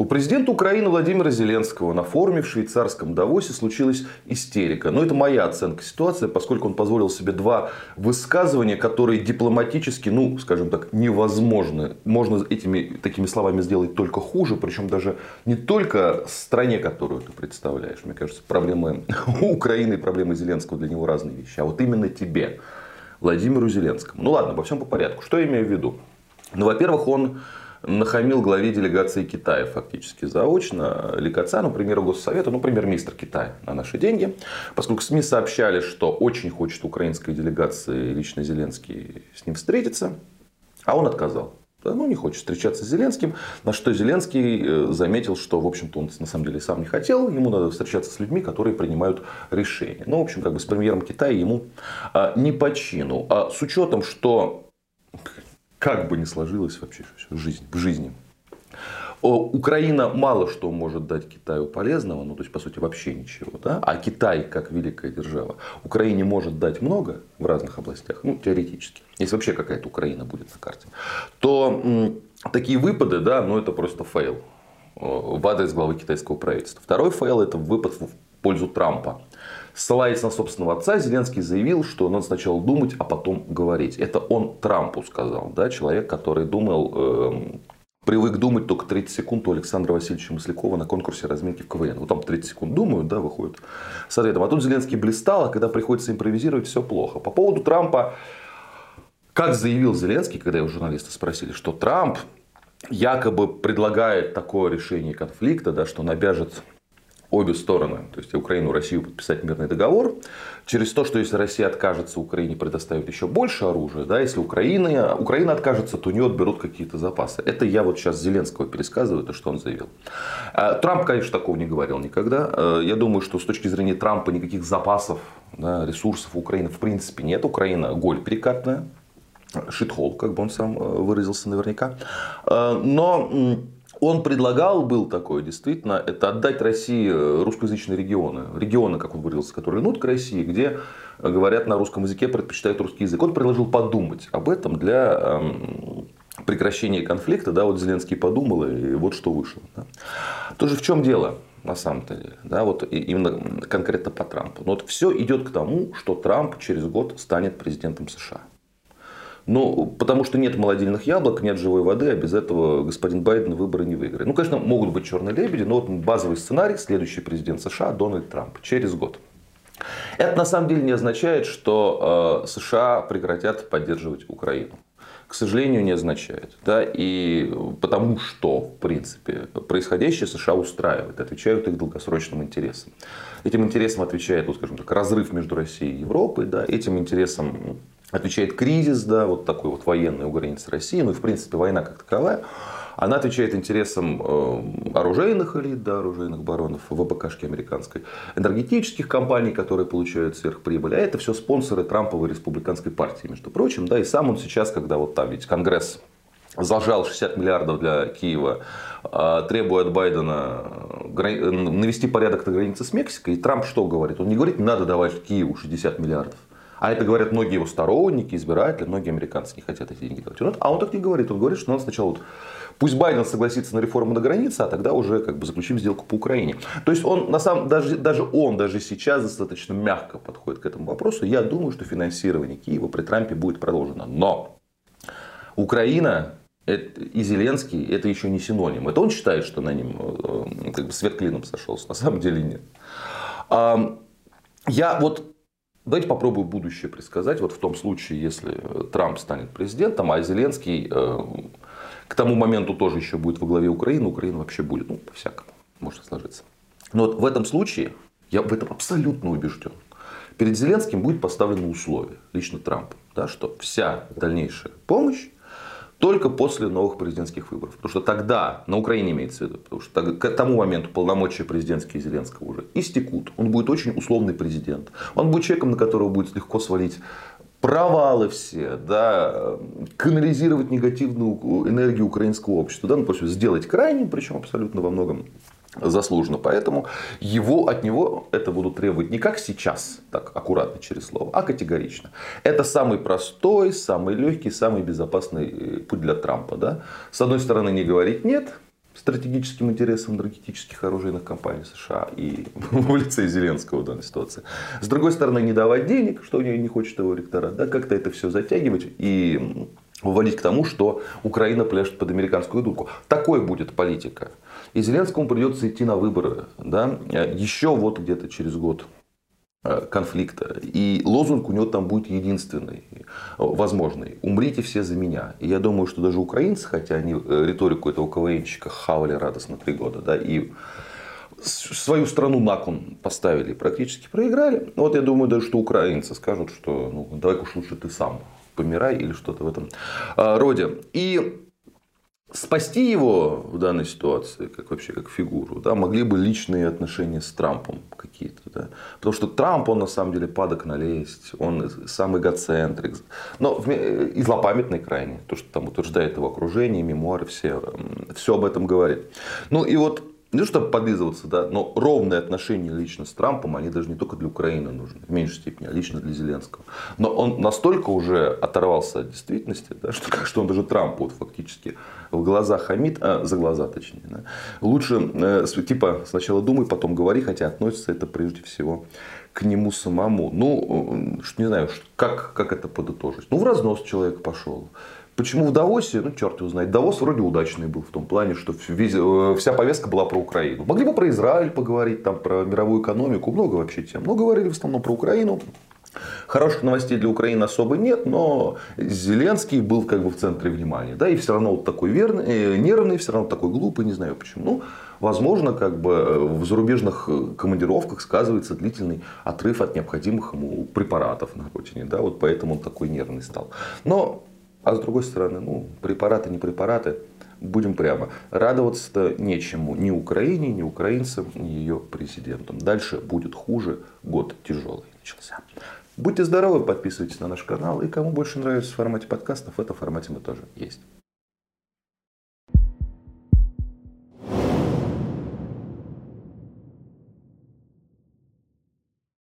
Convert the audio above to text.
У президента Украины Владимира Зеленского на форуме в швейцарском Давосе случилась истерика. Но это моя оценка ситуации, поскольку он позволил себе два высказывания, которые дипломатически, ну, скажем так, невозможны. Можно этими такими словами сделать только хуже, причем даже не только стране, которую ты представляешь. Мне кажется, проблемы Украины и проблемы Зеленского для него разные вещи. А вот именно тебе, Владимиру Зеленскому. Ну ладно, во всем по порядку. Что я имею в виду? Ну, во-первых, он нахамил главе делегации Китая фактически заочно, Ли Кацану, премьеру Госсовета, ну, премьер-министр Китая на наши деньги, поскольку СМИ сообщали, что очень хочет украинской делегации лично Зеленский с ним встретиться, а он отказал. Да, ну, не хочет встречаться с Зеленским. На что Зеленский э, заметил, что, в общем-то, он на самом деле сам не хотел. Ему надо встречаться с людьми, которые принимают решения. Ну, в общем, как бы с премьером Китая ему а, не по чину. А с учетом, что как бы ни сложилось вообще в жизни, в жизни. Украина мало что может дать Китаю полезного, ну то есть по сути вообще ничего, да? а Китай как великая держава Украине может дать много в разных областях, ну теоретически, если вообще какая-то Украина будет на карте, то м, такие выпады, да, ну это просто fail в адрес главы китайского правительства. Второй fail это выпад в пользу Трампа. Ссылаясь на собственного отца, Зеленский заявил, что надо сначала думать, а потом говорить. Это он Трампу сказал. Да? Человек, который думал, э, привык думать только 30 секунд у Александра Васильевича Маслякова на конкурсе разминки в КВН. Вот там 30 секунд думают, да, выходит с ответом. А тут Зеленский блистал, а когда приходится импровизировать, все плохо. По поводу Трампа, как заявил Зеленский, когда его журналисты спросили, что Трамп якобы предлагает такое решение конфликта, да, что он обе стороны, то есть Украину и Россию подписать мирный договор, через то, что если Россия откажется, Украине предоставит еще больше оружия, да, если Украина, Украина откажется, то у нее отберут какие-то запасы. Это я вот сейчас Зеленского пересказываю, то, что он заявил. А, Трамп, конечно, такого не говорил никогда. А, я думаю, что с точки зрения Трампа никаких запасов, да, ресурсов Украины в принципе нет. Украина голь перекатная, шитхол, как бы он сам э, выразился наверняка. А, но он предлагал, был такой действительно, это отдать России э, русскоязычные регионы. Регионы, как он выразился, которые идут к России, где говорят на русском языке, предпочитают русский язык. Он предложил подумать об этом для эм, прекращения конфликта. Да, вот Зеленский подумал, и вот что вышло. Да. Тоже в чем дело? на самом-то деле. Да, вот именно конкретно по Трампу. Но вот все идет к тому, что Трамп через год станет президентом США. Ну, потому что нет молодильных яблок, нет живой воды, а без этого господин Байден выборы не выиграет. Ну, конечно, могут быть черные лебеди, но вот базовый сценарий, следующий президент США Дональд Трамп через год. Это на самом деле не означает, что э, США прекратят поддерживать Украину. К сожалению, не означает. Да? И потому что, в принципе, происходящее США устраивает, отвечают их долгосрочным интересам. Этим интересам отвечает, вот, скажем так, разрыв между Россией и Европой. Да? Этим интересам отвечает кризис, да, вот такой вот военный у границ России, ну и в принципе война как таковая, она отвечает интересам э, оружейных элит, да, оружейных баронов, ВПКшки американской, энергетических компаний, которые получают сверхприбыль. А это все спонсоры Трамповой республиканской партии, между прочим. Да, и сам он сейчас, когда вот там ведь Конгресс зажал 60 миллиардов для Киева, а, требуя от Байдена навести порядок на границе с Мексикой. И Трамп что говорит? Он не говорит, надо давать Киеву 60 миллиардов. А это говорят многие его сторонники, избиратели, многие американцы не хотят эти деньги давать. А он так не говорит. Он говорит, что надо сначала вот Пусть Байден согласится на реформу на границе, а тогда уже как бы заключим сделку по Украине. То есть он на самом даже, даже он даже сейчас достаточно мягко подходит к этому вопросу. Я думаю, что финансирование Киева при Трампе будет продолжено. Но Украина и Зеленский это еще не синоним. Это он считает, что на ним э, как бы свет клином сошелся. На самом деле нет. Я вот Давайте попробую будущее предсказать. Вот в том случае, если Трамп станет президентом, а Зеленский э, к тому моменту тоже еще будет во главе Украины, Украина вообще будет, ну, по-всякому может сложиться. Но вот в этом случае, я в этом абсолютно убежден, перед Зеленским будет поставлено условие, лично Трампа, да, что вся дальнейшая помощь только после новых президентских выборов. Потому что тогда, на Украине имеется в виду, потому что к тому моменту полномочия президентские Зеленского уже истекут. Он будет очень условный президент. Он будет человеком, на которого будет легко свалить провалы все, да, канализировать негативную энергию украинского общества, да, ну, просто сделать крайним, причем абсолютно во многом заслуженно. Поэтому его, от него это будут требовать не как сейчас, так аккуратно через слово, а категорично. Это самый простой, самый легкий, самый безопасный э, путь для Трампа. Да? С одной стороны не говорить нет, стратегическим интересам энергетических оружейных компаний США и в лице Зеленского в данной ситуации. С другой стороны, не давать денег, что не хочет его электорат, да, как-то это все затягивать и выводить к тому, что Украина пляшет под американскую дудку. Такой будет политика. И Зеленскому придется идти на выборы. Да? Еще вот где-то через год э, конфликта. И лозунг у него там будет единственный, возможный. Умрите все за меня. И я думаю, что даже украинцы, хотя они э, риторику этого КВНщика хавали радостно три года, да, и свою страну на кон поставили, практически проиграли. Вот я думаю, даже что украинцы скажут, что ну, давай-ка уж лучше ты сам помирай или что-то в этом а, роде. И спасти его в данной ситуации, как вообще как фигуру, да, могли бы личные отношения с Трампом какие-то. Да. Потому что Трамп, он на самом деле падок налезть, он сам эгоцентрик, но и злопамятный крайне, то, что там утверждает его окружение, мемуары, все, все об этом говорит. Ну и вот то, чтобы подлизываться, да, но ровные отношения лично с Трампом, они даже не только для Украины нужны, в меньшей степени, а лично для Зеленского. Но он настолько уже оторвался от действительности, да, что, что он даже Трампу вот, фактически в глаза хамит, а, за глаза точнее. Да. Лучше э, типа сначала думай, потом говори, хотя относится это прежде всего к нему самому. Ну, э, не знаю, как, как это подытожить. Ну, в разнос человек пошел. Почему в Давосе? Ну, черт его знает. Давос вроде удачный был в том плане, что э, вся повестка была про Украину. Могли бы про Израиль поговорить, там, про мировую экономику, много вообще тем. Но говорили в основном про Украину. Хороших новостей для Украины особо нет, но Зеленский был как бы в центре внимания. Да, и все равно вот такой верный, э, нервный, все равно такой глупый, не знаю почему. Ну, возможно, как бы в зарубежных командировках сказывается длительный отрыв от необходимых ему препаратов на родине. Да, вот поэтому он такой нервный стал. Но а с другой стороны, ну, препараты, не препараты, будем прямо, радоваться-то нечему ни Украине, ни украинцам, ни ее президентам. Дальше будет хуже, год тяжелый начался. Будьте здоровы, подписывайтесь на наш канал. И кому больше нравится в формате подкастов, в этом формате мы тоже есть.